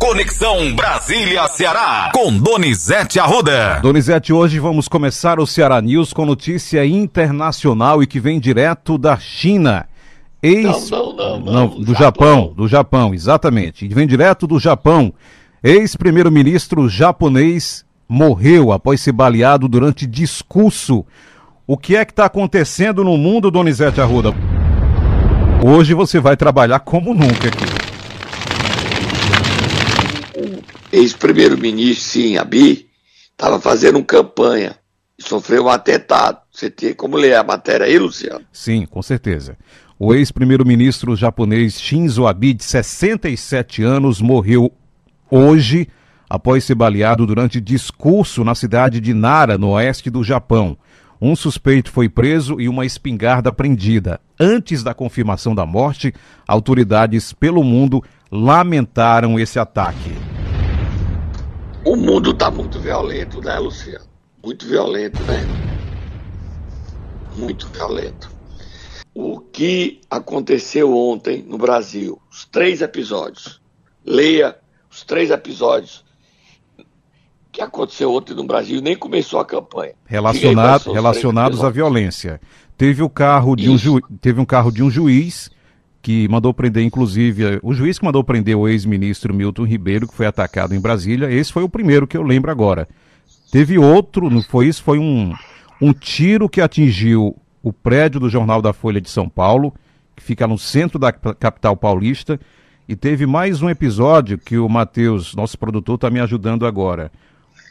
Conexão Brasília-Ceará, com Donizete Arruda. Donizete, hoje vamos começar o Ceará News com notícia internacional e que vem direto da China. Ex... Não, não, não, não do Japão. Japão, do Japão, exatamente. E vem direto do Japão. Ex-primeiro-ministro japonês morreu após ser baleado durante discurso. O que é que está acontecendo no mundo, Donizete Arruda? Hoje você vai trabalhar como nunca aqui. Ex-primeiro-ministro, sim, Abi, estava fazendo campanha e sofreu um atentado. Você tem como ler a matéria aí, Luciano? Sim, com certeza. O ex-primeiro-ministro japonês Shinzo Abe, de 67 anos, morreu hoje após ser baleado durante discurso na cidade de Nara, no oeste do Japão. Um suspeito foi preso e uma espingarda prendida. Antes da confirmação da morte, autoridades pelo mundo lamentaram esse ataque. O mundo está muito violento, né, Luciano? Muito violento, né? Muito violento. O que aconteceu ontem no Brasil? Os três episódios. Leia os três episódios que aconteceu ontem no Brasil nem começou a campanha. Relacionado, relacionados à violência. Teve o carro de um ju, teve um carro de um juiz que mandou prender, inclusive, o juiz que mandou prender o ex-ministro Milton Ribeiro, que foi atacado em Brasília, esse foi o primeiro que eu lembro agora. Teve outro, não foi isso? Foi um, um tiro que atingiu o prédio do Jornal da Folha de São Paulo, que fica no centro da capital paulista. E teve mais um episódio que o Matheus, nosso produtor, está me ajudando agora.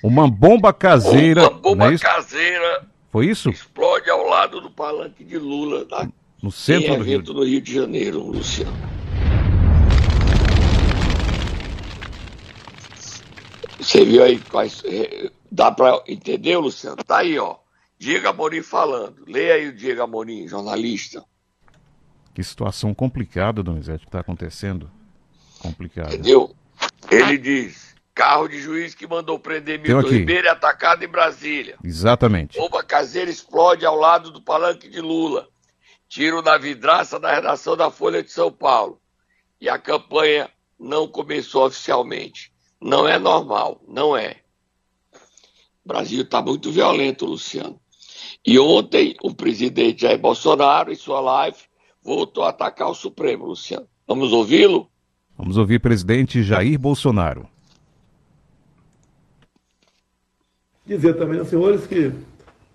Uma bomba caseira. Uma bomba é caseira. Foi isso? Explode ao lado do palanque de Lula, na no centro do Rio. no Rio de Janeiro, Luciano. Você viu aí quais. É, dá para entender, Luciano? Tá aí, ó. Diego Amorim falando. Leia aí o Diego Amorim, jornalista. Que situação complicada, Donizete, que está acontecendo. Complicado. Entendeu? Ele diz: carro de juiz que mandou prender Milton Ribeiro é atacado em Brasília. Exatamente. Bomba caseira explode ao lado do palanque de Lula tiro na vidraça da redação da Folha de São Paulo. E a campanha não começou oficialmente. Não é normal, não é. O Brasil está muito violento, Luciano. E ontem o presidente Jair Bolsonaro, em sua live, voltou a atacar o Supremo, Luciano. Vamos ouvi-lo? Vamos ouvir presidente Jair Bolsonaro. Dizer também aos senhores que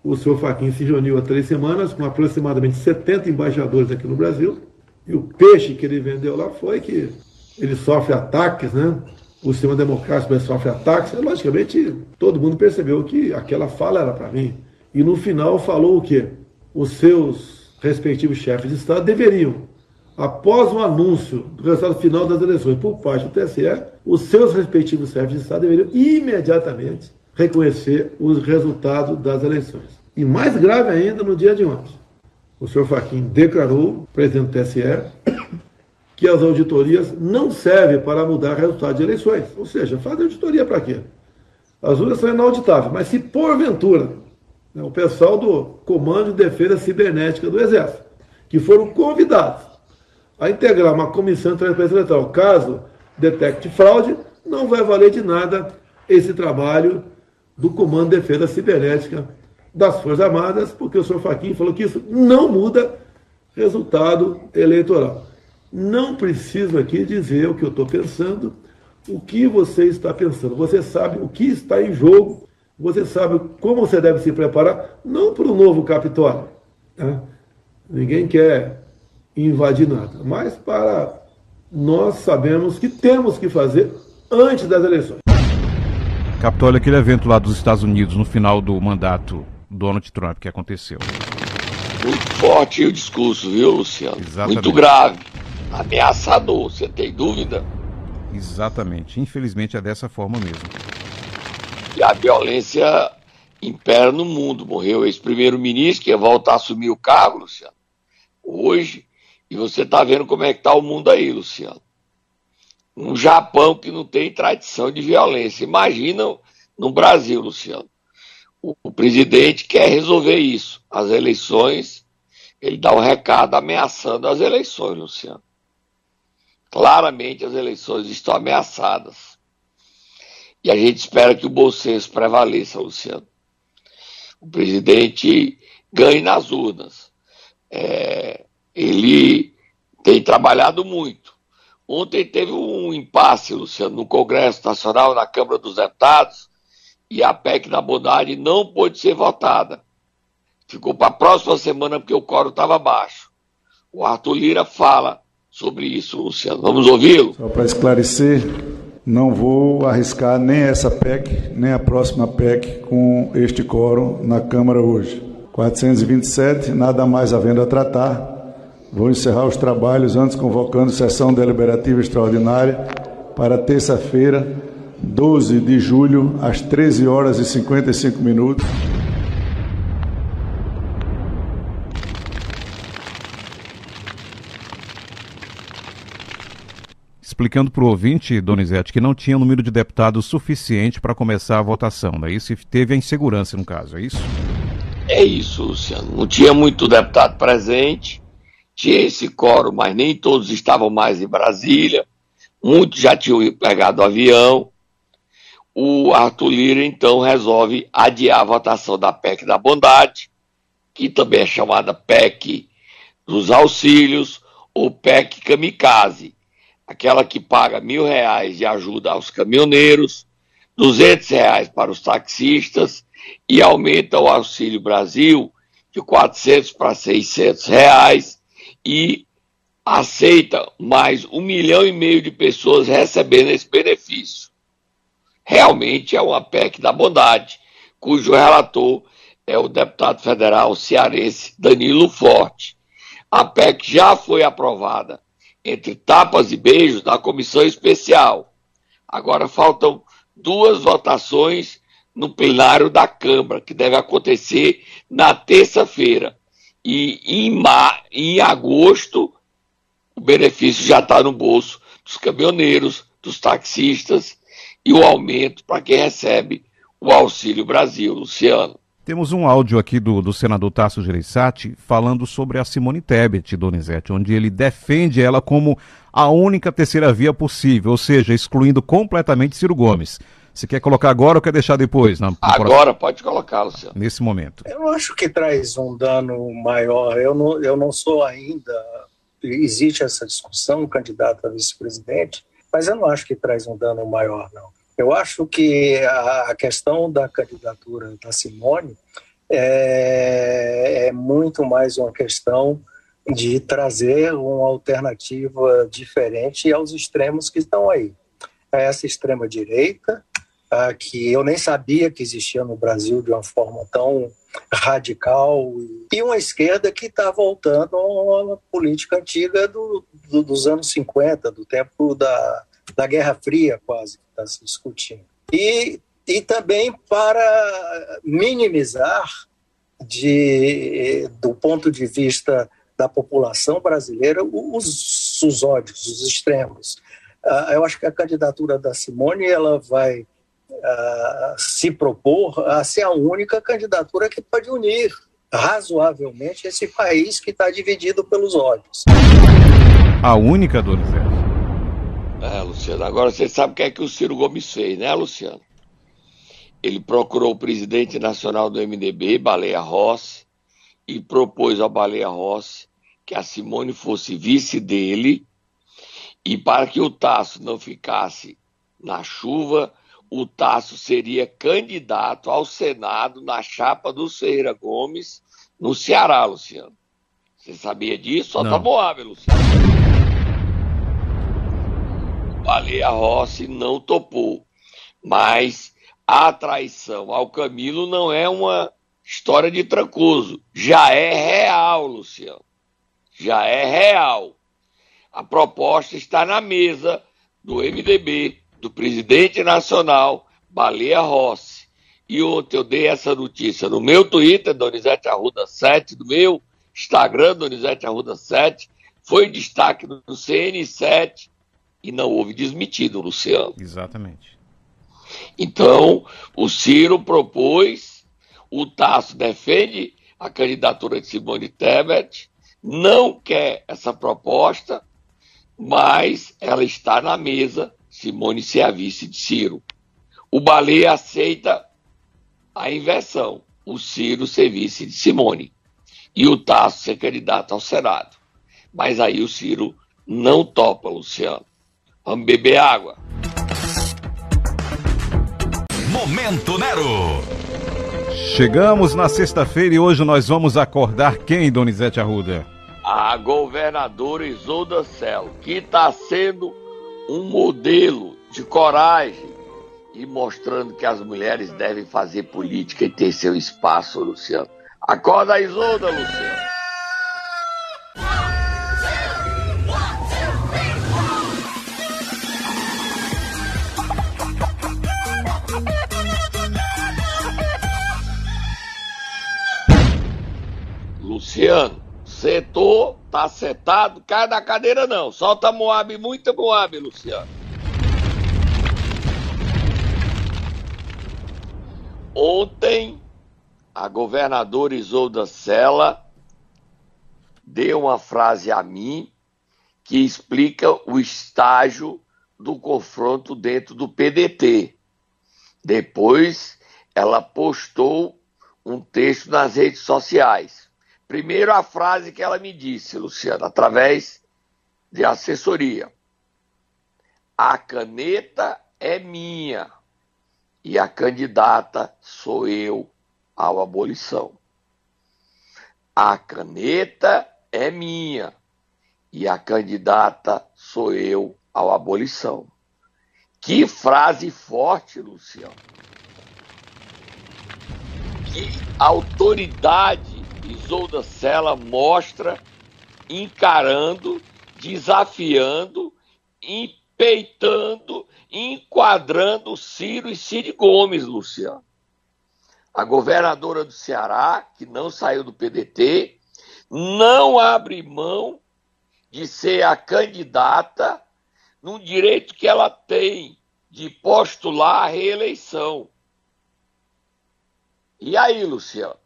o senhor Faquin se reuniu há três semanas com aproximadamente 70 embaixadores aqui no Brasil. E o peixe que ele vendeu lá foi que ele sofre ataques, né? O sistema democrático sofre ataques. E, logicamente, todo mundo percebeu que aquela fala era para mim. E no final falou o quê? Os seus respectivos chefes de Estado deveriam, após o anúncio do resultado final das eleições por parte do TSE, os seus respectivos chefes de Estado deveriam imediatamente reconhecer os resultados das eleições. E mais grave ainda, no dia de ontem, o senhor Faquim declarou, presidente do TSE, que as auditorias não servem para mudar resultado de eleições. Ou seja, fazer auditoria para quê? As urnas são inauditáveis, mas se porventura né, o pessoal do Comando de Defesa Cibernética do Exército, que foram convidados a integrar uma comissão de transparência eleitoral, caso detecte fraude, não vai valer de nada esse trabalho do Comando de Defesa Cibernética das Forças Armadas, porque o senhor Faquim falou que isso não muda resultado eleitoral. Não preciso aqui dizer o que eu estou pensando, o que você está pensando. Você sabe o que está em jogo, você sabe como você deve se preparar, não para o novo Capitólio. Né? Ninguém quer invadir nada, mas para nós sabemos que temos que fazer antes das eleições. Capitólio é aquele evento lá dos Estados Unidos no final do mandato Donald Trump que aconteceu. Muito forte o discurso, viu, Luciano? Exatamente. Muito grave. Ameaçador, você tem dúvida? Exatamente. Infelizmente é dessa forma mesmo. E a violência impera no mundo. Morreu o ex-primeiro-ministro, que ia voltar a assumir o cargo, Luciano. Hoje. E você está vendo como é que está o mundo aí, Luciano. Um Japão que não tem tradição de violência. Imagina no Brasil, Luciano o presidente quer resolver isso. As eleições, ele dá um recado ameaçando as eleições, Luciano. Claramente as eleições estão ameaçadas. E a gente espera que o bom senso prevaleça, Luciano. O presidente ganhe nas urnas. É, ele tem trabalhado muito. Ontem teve um impasse, Luciano, no Congresso Nacional, na Câmara dos Deputados, e a PEC da bondade não pôde ser votada. Ficou para a próxima semana porque o coro estava baixo. O Arthur Lira fala sobre isso, Luciano. Vamos ouvi-lo? Só para esclarecer, não vou arriscar nem essa PEC, nem a próxima PEC com este quórum na Câmara hoje. 427, nada mais havendo a tratar. Vou encerrar os trabalhos antes convocando sessão deliberativa extraordinária para terça-feira, 12 de julho, às 13 horas e 55 minutos. explicando para o ouvinte, Donizete, que não tinha número de deputados suficiente para começar a votação, não é isso? E teve a insegurança, no caso, é isso? É isso, Luciano. Não tinha muito deputado presente, tinha esse coro, mas nem todos estavam mais em Brasília, muitos já tinham pegado o avião. O Arthur Lira, então, resolve adiar a votação da PEC da Bondade, que também é chamada PEC dos Auxílios, ou PEC Kamikaze aquela que paga mil reais de ajuda aos caminhoneiros, duzentos reais para os taxistas e aumenta o Auxílio Brasil de 400 para 600 reais e aceita mais um milhão e meio de pessoas recebendo esse benefício. Realmente é uma PEC da bondade, cujo relator é o deputado federal cearense Danilo Forte. A PEC já foi aprovada entre tapas e beijos na comissão especial. Agora faltam duas votações no plenário da Câmara, que deve acontecer na terça-feira. E em, ma em agosto, o benefício já está no bolso dos caminhoneiros, dos taxistas e o aumento para quem recebe o Auxílio Brasil. Luciano. Temos um áudio aqui do, do senador Tasso Gereissati falando sobre a Simone Tebet, Donizete, onde ele defende ela como a única terceira via possível, ou seja, excluindo completamente Ciro Gomes. Você quer colocar agora ou quer deixar depois? Na, agora pode colocar, Luciano. Nesse momento. Eu acho que traz um dano maior. Eu não, eu não sou ainda. Existe essa discussão, candidato a vice-presidente, mas eu não acho que traz um dano maior, não. Eu acho que a questão da candidatura da Simone é, é muito mais uma questão de trazer uma alternativa diferente aos extremos que estão aí. Essa extrema-direita, que eu nem sabia que existia no Brasil de uma forma tão radical, e uma esquerda que está voltando uma política antiga do, do, dos anos 50, do tempo da, da Guerra Fria, quase, que está se discutindo. E, e também para minimizar, de, do ponto de vista da população brasileira, os, os ódios, os extremos. Uh, eu acho que a candidatura da Simone ela vai uh, se propor a ser a única candidatura que pode unir razoavelmente esse país que está dividido pelos ódios. A única, Donizete? É, Luciano. Agora você sabe o que é que o Ciro Gomes fez, né, Luciano? Ele procurou o presidente nacional do MDB, Baleia Rossi, e propôs ao Baleia Rossi que a Simone fosse vice dele, e para que o Tasso não ficasse na chuva, o Tasso seria candidato ao Senado na chapa do Ferreira Gomes, no Ceará, Luciano. Você sabia disso? Só tá moável, Luciano. Baleia Rossi não topou. Mas a traição ao Camilo não é uma história de trancoso. Já é real, Luciano. Já é real. A proposta está na mesa do MDB, do presidente nacional, Baleia Rossi. E ontem eu dei essa notícia no meu Twitter, Donizete Arruda 7, do meu Instagram, Donizete Arruda 7. Foi destaque no CN7 e não houve desmentido, Luciano. Exatamente. Então, o Ciro propôs, o Tasso defende a candidatura de Simone Tebet, não quer essa proposta, mas ela está na mesa, Simone ser a vice de Ciro. o Baleia aceita a inversão, o Ciro ser vice de Simone e o Tasso ser candidato ao Senado. Mas aí o Ciro não topa, Luciano. Vamos beber água. Momento Nero. Chegamos na sexta-feira e hoje nós vamos acordar quem, Donizete Arruda? A governadora Isolda Celo, que está sendo um modelo de coragem e mostrando que as mulheres devem fazer política e ter seu espaço, Luciano. Acorda, Isolda, Luciano. Setor, tá setado, cai da cadeira não. Solta Moab, muita Moab, Luciano. Ontem, a governadora Isolda Sela deu uma frase a mim que explica o estágio do confronto dentro do PDT. Depois, ela postou um texto nas redes sociais. Primeiro, a frase que ela me disse, Luciano, através de assessoria: A caneta é minha e a candidata sou eu ao abolição. A caneta é minha e a candidata sou eu ao abolição. Que frase forte, Luciano. Que autoridade Isolda Sela mostra encarando, desafiando, empeitando, enquadrando Ciro e Cid Gomes, Luciano. A governadora do Ceará, que não saiu do PDT, não abre mão de ser a candidata num direito que ela tem de postular a reeleição. E aí, Luciano?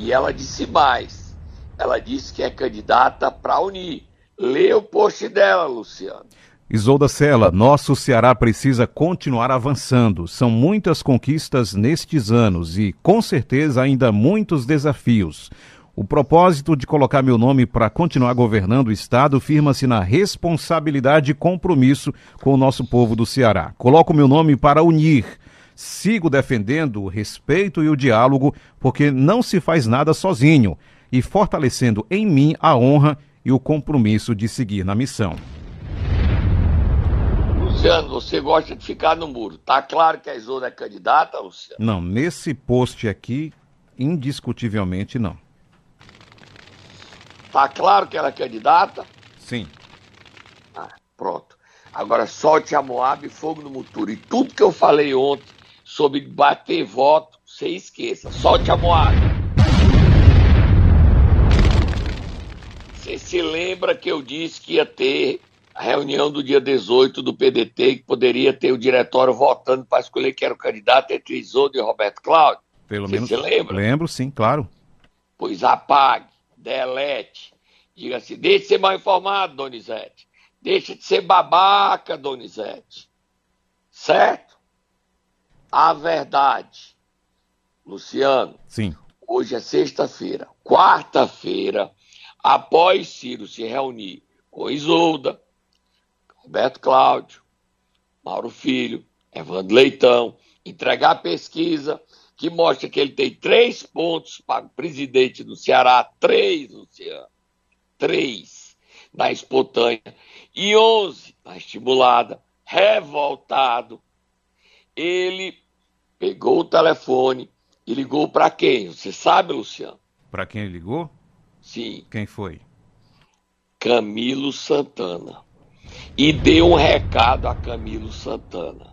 E ela disse mais. Ela disse que é candidata para unir. Lê o post dela, Luciano. Isolda Sela, nosso Ceará precisa continuar avançando. São muitas conquistas nestes anos e, com certeza, ainda muitos desafios. O propósito de colocar meu nome para continuar governando o Estado firma-se na responsabilidade e compromisso com o nosso povo do Ceará. Coloco meu nome para unir. Sigo defendendo o respeito e o diálogo, porque não se faz nada sozinho, e fortalecendo em mim a honra e o compromisso de seguir na missão. Luciano, você gosta de ficar no muro. Tá claro que a Isolda é candidata, Luciano? Não, nesse post aqui, indiscutivelmente não. Tá claro que ela é candidata? Sim. Ah, pronto. Agora solte a Moab e fogo no muturo. E tudo que eu falei ontem sobre bater voto, você esqueça. Solte a Moab. Você se lembra que eu disse que ia ter a reunião do dia 18 do PDT, que poderia ter o diretório votando para escolher quem era o candidato entre Isoldo e Roberto Cláudio. Pelo Você menos. se lembra? Lembro, sim, claro. Pois apague, delete. Diga assim, deixe de ser mal informado, Donizete. Deixe de ser babaca, Donizete. Certo? A verdade. Luciano, Sim. Hoje é sexta-feira. Quarta-feira, após Ciro se reunir com Isolda, Roberto Cláudio, Mauro Filho, Evandro Leitão, entregar a pesquisa que mostra que ele tem três pontos para o presidente do Ceará, três, Luciano, três na espontânea e onze na estimulada, revoltado. Ele pegou o telefone e ligou para quem? Você sabe, Luciano? Para quem ele ligou? Sim, Quem foi? Camilo Santana. E deu um recado a Camilo Santana.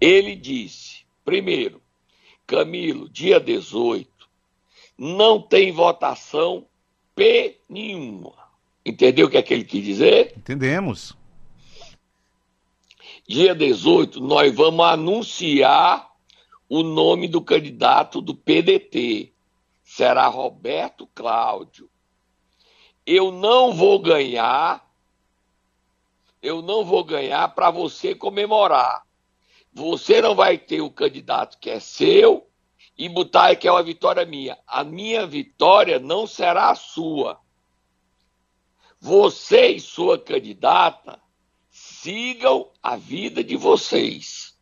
Ele disse: primeiro, Camilo, dia 18, não tem votação P nenhuma. Entendeu o que é que ele quis dizer? Entendemos. Dia 18, nós vamos anunciar o nome do candidato do PDT. Será Roberto Cláudio. Eu não vou ganhar, eu não vou ganhar para você comemorar. você não vai ter o candidato que é seu e botar que é uma vitória minha. A minha vitória não será a sua. Você e sua candidata sigam a vida de vocês.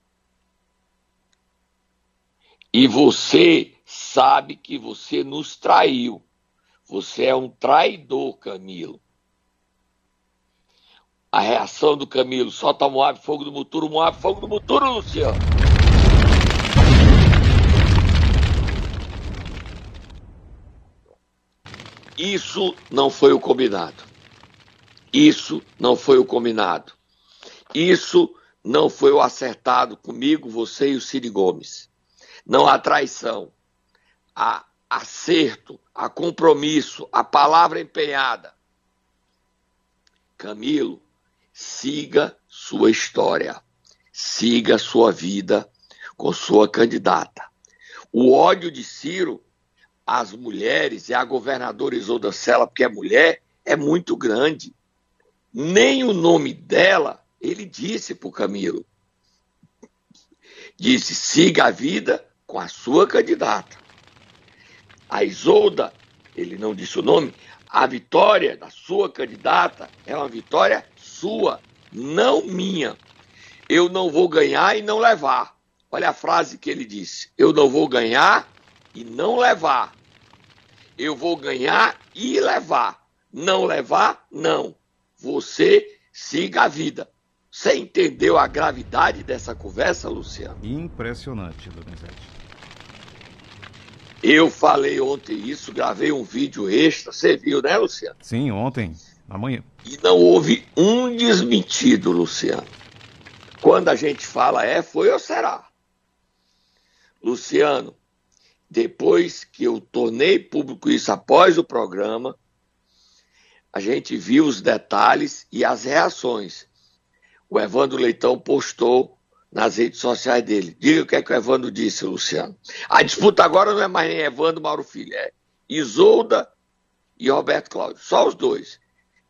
E você sabe que você nos traiu. Você é um traidor, Camilo. A reação do Camilo, solta Moab, fogo do Muturo, Moab, fogo do Muturo, Luciano. Isso não foi o combinado. Isso não foi o combinado. Isso não foi o acertado comigo, você e o Cid Gomes. Não há traição. Há acerto, há compromisso, a palavra empenhada. Camilo, siga sua história. Siga sua vida com sua candidata. O ódio de Ciro às mulheres e à governadora Isolda Sela, porque é mulher, é muito grande. Nem o nome dela ele disse para o Camilo. Disse: siga a vida com a sua candidata. A Isolda, ele não disse o nome, a vitória da sua candidata é uma vitória sua, não minha. Eu não vou ganhar e não levar. Olha a frase que ele disse: Eu não vou ganhar e não levar. Eu vou ganhar e levar. Não levar, não. Você siga a vida. Você entendeu a gravidade dessa conversa, Luciano? Impressionante, Donizete. Eu falei ontem isso, gravei um vídeo extra, você viu, né, Luciano? Sim, ontem, amanhã. E não houve um desmentido, Luciano. Quando a gente fala é, foi ou será? Luciano, depois que eu tornei público isso após o programa, a gente viu os detalhes e as reações o Evandro Leitão postou nas redes sociais dele. Diga o que é que o Evandro disse, Luciano. A disputa agora não é mais nem Evandro Mauro Filho, é Isolda e Roberto Cláudio. Só os dois.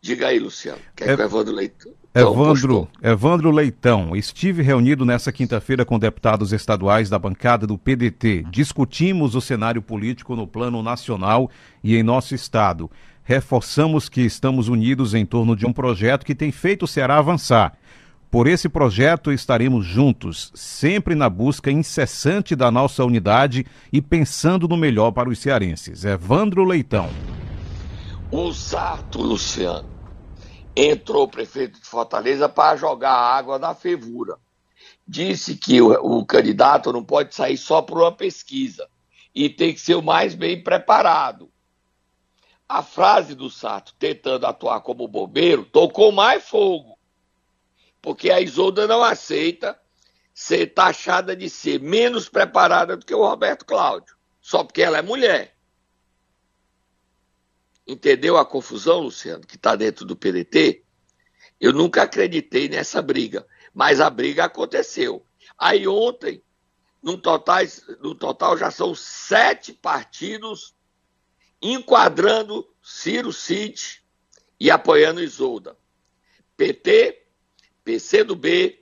Diga aí, Luciano, o que é, é que o Evandro Leitão. Evandro, Evandro Leitão, estive reunido nessa quinta-feira com deputados estaduais da bancada do PDT. Discutimos o cenário político no plano nacional e em nosso estado. Reforçamos que estamos unidos em torno de um projeto que tem feito o Ceará avançar. Por esse projeto estaremos juntos, sempre na busca incessante da nossa unidade e pensando no melhor para os cearenses. Evandro Leitão. O Sarto, Luciano, entrou o prefeito de Fortaleza para jogar água na fervura. Disse que o, o candidato não pode sair só por uma pesquisa e tem que ser o mais bem preparado. A frase do Sarto, tentando atuar como bombeiro, tocou mais fogo porque a Isolda não aceita ser taxada de ser menos preparada do que o Roberto Cláudio, só porque ela é mulher. Entendeu a confusão, Luciano, que está dentro do PDT? Eu nunca acreditei nessa briga, mas a briga aconteceu. Aí ontem, no total, no total já são sete partidos enquadrando Ciro Cid e apoiando Isolda. PT, PCdoB,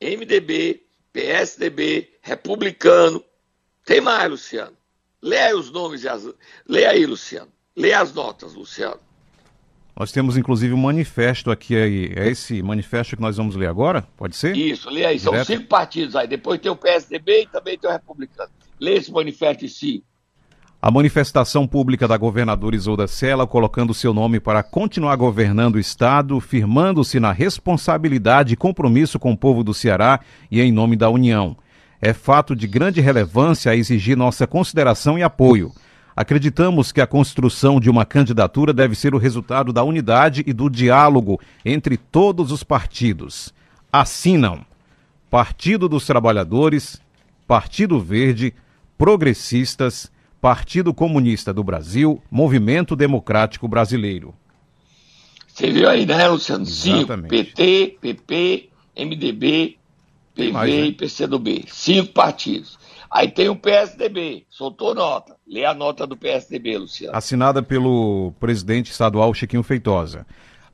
MDB, PSDB, Republicano. Tem mais, Luciano. Leia aí os nomes, as... leia aí, Luciano. Leia as notas, Luciano. Nós temos inclusive um manifesto aqui aí. É esse manifesto que nós vamos ler agora? Pode ser? Isso, leia aí. São cinco partidos aí. Depois tem o PSDB e também tem o Republicano. Leia esse manifesto em si. A manifestação pública da governadora Isolda Sela colocando seu nome para continuar governando o Estado, firmando-se na responsabilidade e compromisso com o povo do Ceará e em nome da União. É fato de grande relevância a exigir nossa consideração e apoio. Acreditamos que a construção de uma candidatura deve ser o resultado da unidade e do diálogo entre todos os partidos. Assinam Partido dos Trabalhadores, Partido Verde, Progressistas, Partido Comunista do Brasil, Movimento Democrático Brasileiro. Você viu aí, né, Luciano? Cinco, PT, PP, MDB, PV mais, né? e PCdoB. Cinco partidos. Aí tem o PSDB, soltou nota. Lê a nota do PSDB, Luciano. Assinada pelo presidente estadual Chiquinho Feitosa.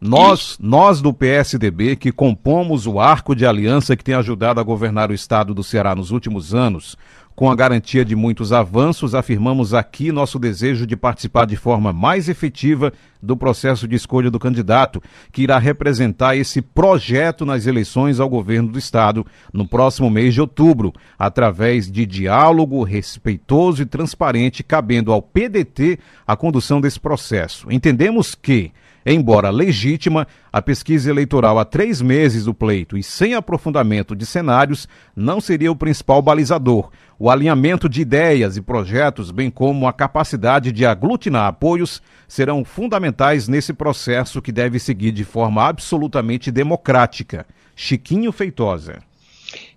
Nós, nós do PSDB, que compomos o arco de aliança que tem ajudado a governar o estado do Ceará nos últimos anos, com a garantia de muitos avanços, afirmamos aqui nosso desejo de participar de forma mais efetiva do processo de escolha do candidato, que irá representar esse projeto nas eleições ao governo do Estado no próximo mês de outubro, através de diálogo respeitoso e transparente, cabendo ao PDT a condução desse processo. Entendemos que Embora legítima, a pesquisa eleitoral há três meses do pleito e sem aprofundamento de cenários não seria o principal balizador. O alinhamento de ideias e projetos, bem como a capacidade de aglutinar apoios, serão fundamentais nesse processo que deve seguir de forma absolutamente democrática. Chiquinho Feitosa.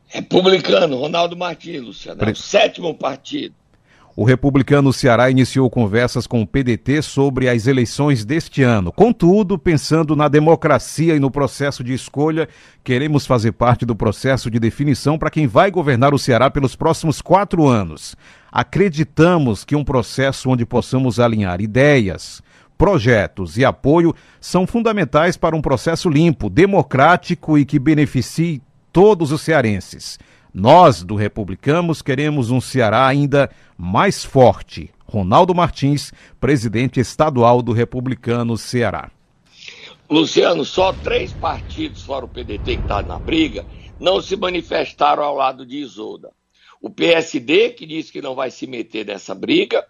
Republicano, Ronaldo Martins, Luciano, Pre... é o sétimo partido. O republicano Ceará iniciou conversas com o PDT sobre as eleições deste ano. Contudo, pensando na democracia e no processo de escolha, queremos fazer parte do processo de definição para quem vai governar o Ceará pelos próximos quatro anos. Acreditamos que um processo onde possamos alinhar ideias, projetos e apoio são fundamentais para um processo limpo, democrático e que beneficie todos os cearenses. Nós, do Republicanos, queremos um Ceará ainda mais forte. Ronaldo Martins, presidente estadual do Republicano Ceará. Luciano, só três partidos, fora o PDT que está na briga, não se manifestaram ao lado de Isolda. O PSD, que diz que não vai se meter nessa briga,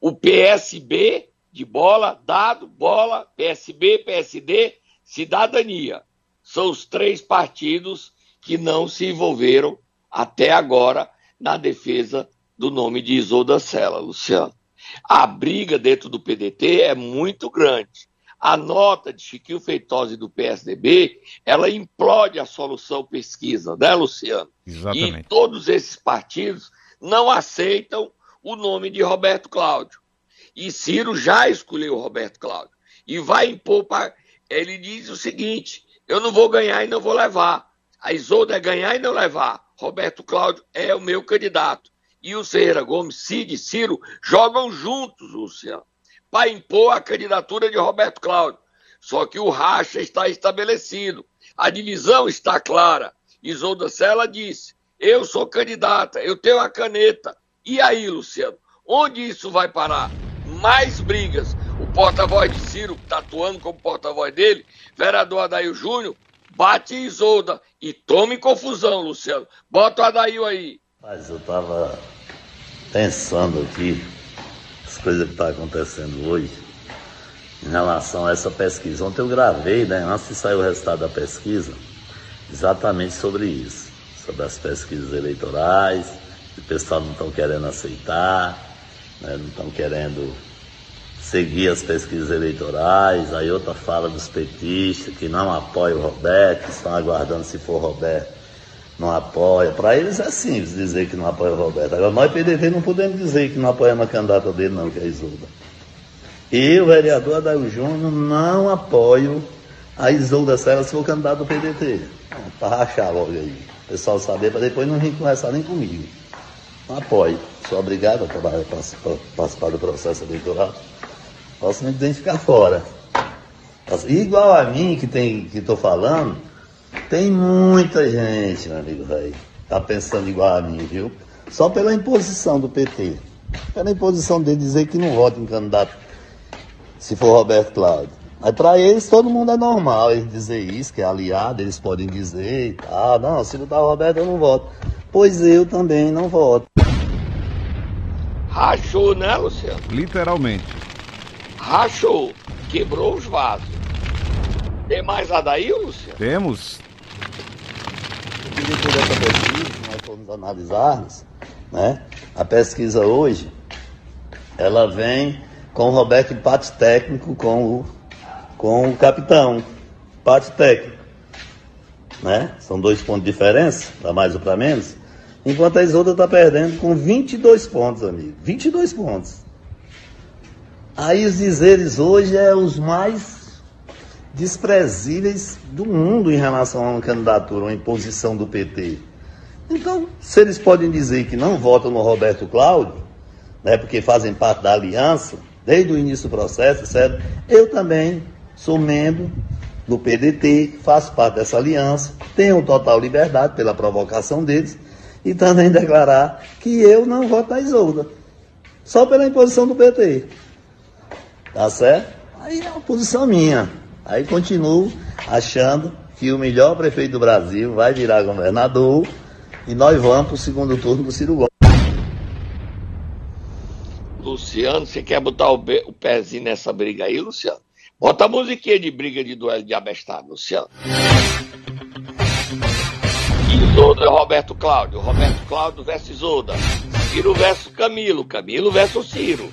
o PSB, de bola, dado, bola, PSB, PSD, cidadania. São os três partidos que não se envolveram até agora na defesa do nome de Isolda Sela, Luciano. A briga dentro do PDT é muito grande. A nota de Chiquinho Feitosa do PSDB, ela implode a solução pesquisa, né, Luciano? Exatamente. E todos esses partidos não aceitam o nome de Roberto Cláudio. E Ciro já escolheu Roberto Cláudio. E vai impor para. Ele diz o seguinte: eu não vou ganhar e não vou levar. A Isolda é ganhar e não levar. Roberto Cláudio é o meu candidato. E o Ferreira Gomes, Cid e Ciro jogam juntos, Luciano, para impor a candidatura de Roberto Cláudio. Só que o racha está estabelecido, a divisão está clara. Isolda Sela disse: Eu sou candidata, eu tenho a caneta. E aí, Luciano, onde isso vai parar? Mais brigas. O porta-voz de Ciro, que está atuando como porta-voz dele, vereador Adair Júnior, bate em Isolda e tome confusão, Luciano. Bota o Adail aí. Mas eu tava pensando aqui, as coisas que tá acontecendo hoje, em relação a essa pesquisa. Ontem eu gravei, né, antes de sair o resultado da pesquisa, exatamente sobre isso. Sobre as pesquisas eleitorais, que o pessoal não estão querendo aceitar, né, não estão querendo seguir as pesquisas eleitorais, aí outra fala dos petistas que não apoiam o Roberto, que estão aguardando se for Roberto, não apoia. Para eles é simples dizer que não apoia o Roberto. Agora nós PDT não podemos dizer que não apoiamos a candidata dele não, que é a Isolda. E o vereador Adair Júnior não apoio a Isolda Serra se for candidato do PDT. Para rachar logo aí. O pessoal saber, para depois não vir conversar nem comigo. Não apoio. Sou obrigado a participar do processo eleitoral. Posso me identificar fora. Igual a mim que tem que estou falando, tem muita gente, meu amigo velho, tá pensando igual a mim, viu? Só pela imposição do PT. Pela imposição dele dizer que não vota em candidato se for Roberto Cláudio. Mas para eles todo mundo é normal eles dizer isso, que é aliado, eles podem dizer e tal. Não, se não tá o Roberto eu não voto. Pois eu também não voto. Rachou, né, Luciano? Literalmente rachou, quebrou os vasos. Tem mais a daí, Lúcia? Temos. Depois dessa pesquisa, nós fomos analisarmos, né? A pesquisa hoje, ela vem com o Roberto empate técnico com o, com o capitão. Empate técnico. Né? São dois pontos de diferença, para mais ou para menos. Enquanto a Isolda está perdendo com 22 pontos, amigo. 22 pontos. Aí os dizeres hoje é os mais desprezíveis do mundo em relação a uma candidatura, uma imposição do PT. Então, se eles podem dizer que não votam no Roberto Cláudio, né, porque fazem parte da aliança, desde o início do processo, certo? Eu também sou membro do PDT, faço parte dessa aliança, tenho total liberdade pela provocação deles e também declarar que eu não voto na Isolda, só pela imposição do PT. Tá certo? Aí é uma posição minha. Aí continuo achando que o melhor prefeito do Brasil vai virar governador e nós vamos para o segundo turno do Ciro Gomes. Luciano, você quer botar o, o pezinho nessa briga aí, Luciano? Bota a musiquinha de briga de duelo de abestado, Luciano. Isolda e Roberto Cláudio. Roberto Cláudio versus Isolda. Ciro versus Camilo. Camilo versus Ciro.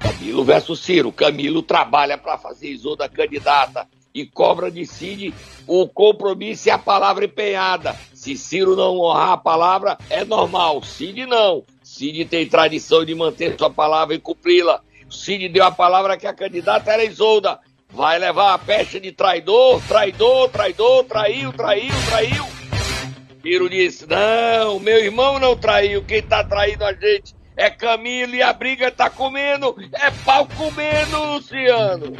Camilo versus Ciro. Camilo trabalha para fazer Isolda candidata e cobra de Cid o compromisso e a palavra empenhada. Se Ciro não honrar a palavra, é normal. Cid não. Cid tem tradição de manter sua palavra e cumpri-la. Cid deu a palavra que a candidata era Isolda. Vai levar a pecha de traidor, traidor, traidor, traiu, traiu, traiu. Ciro disse: Não, meu irmão não traiu. Quem tá traindo a gente é Camilo e a briga tá comendo. É pau comendo, Luciano.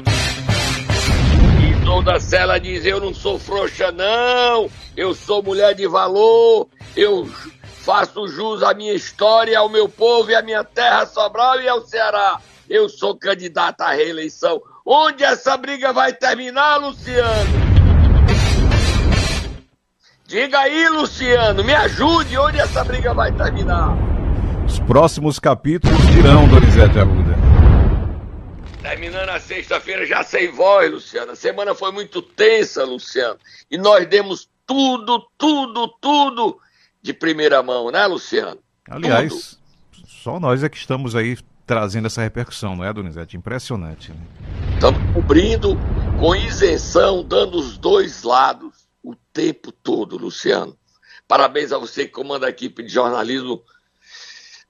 Isolda Sela diz: Eu não sou frouxa, não. Eu sou mulher de valor. Eu faço jus à minha história, ao meu povo e à minha terra Sobral e ao Ceará. Eu sou candidata à reeleição. Onde essa briga vai terminar, Luciano? Diga aí, Luciano, me ajude, onde essa briga vai terminar? Os próximos capítulos dirão, Donizete Arruda. Terminando a sexta-feira já sem voz, Luciano. A semana foi muito tensa, Luciano. E nós demos tudo, tudo, tudo de primeira mão, né, Luciano? Aliás, só nós é que estamos aí trazendo essa repercussão, não é, Donizete? Impressionante. Né? Estamos cobrindo com isenção, dando os dois lados o tempo todo, Luciano. Parabéns a você que comanda a equipe de jornalismo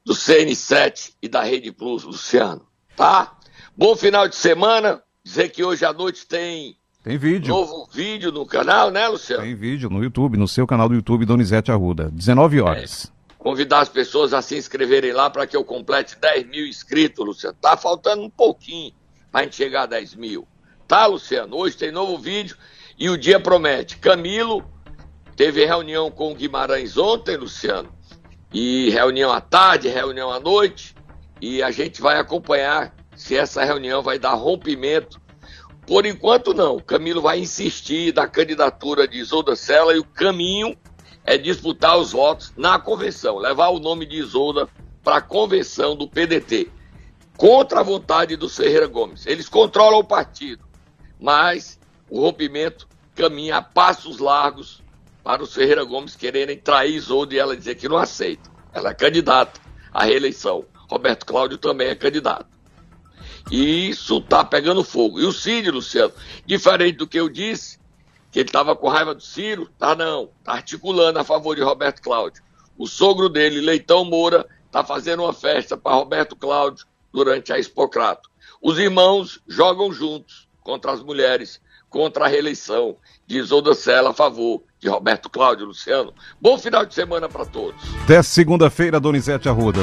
do CN7 e da Rede Plus, Luciano. Tá? Bom final de semana. Dizer que hoje à noite tem Tem vídeo. novo vídeo no canal, né, Luciano? Tem vídeo no YouTube, no seu canal do YouTube, Donizete Arruda. 19 horas. Convidar as pessoas a se inscreverem lá para que eu complete 10 mil inscritos, Luciano. Tá faltando um pouquinho para a gente chegar a 10 mil. Tá, Luciano? Hoje tem novo vídeo e o dia promete. Camilo teve reunião com o Guimarães ontem, Luciano. E reunião à tarde, reunião à noite. E a gente vai acompanhar se essa reunião vai dar rompimento. Por enquanto, não. Camilo vai insistir na candidatura de Isolda Sela e o caminho é disputar os votos na convenção, levar o nome de Isolda para a convenção do PDT, contra a vontade do Ferreira Gomes. Eles controlam o partido, mas o rompimento caminha a passos largos para os Ferreira Gomes quererem trair Isolda e ela dizer que não aceita. Ela é candidata à reeleição. Roberto Cláudio também é candidato. E isso está pegando fogo. E o Cid, Luciano, diferente do que eu disse, que ele estava com raiva do Ciro, tá não, tá articulando a favor de Roberto Cláudio. O sogro dele, Leitão Moura, tá fazendo uma festa para Roberto Cláudio durante a Expocrato. Os irmãos jogam juntos contra as mulheres, contra a reeleição de Isolda Sela a favor de Roberto Cláudio Luciano. Bom final de semana para todos. Até segunda-feira, Donizete Arruda.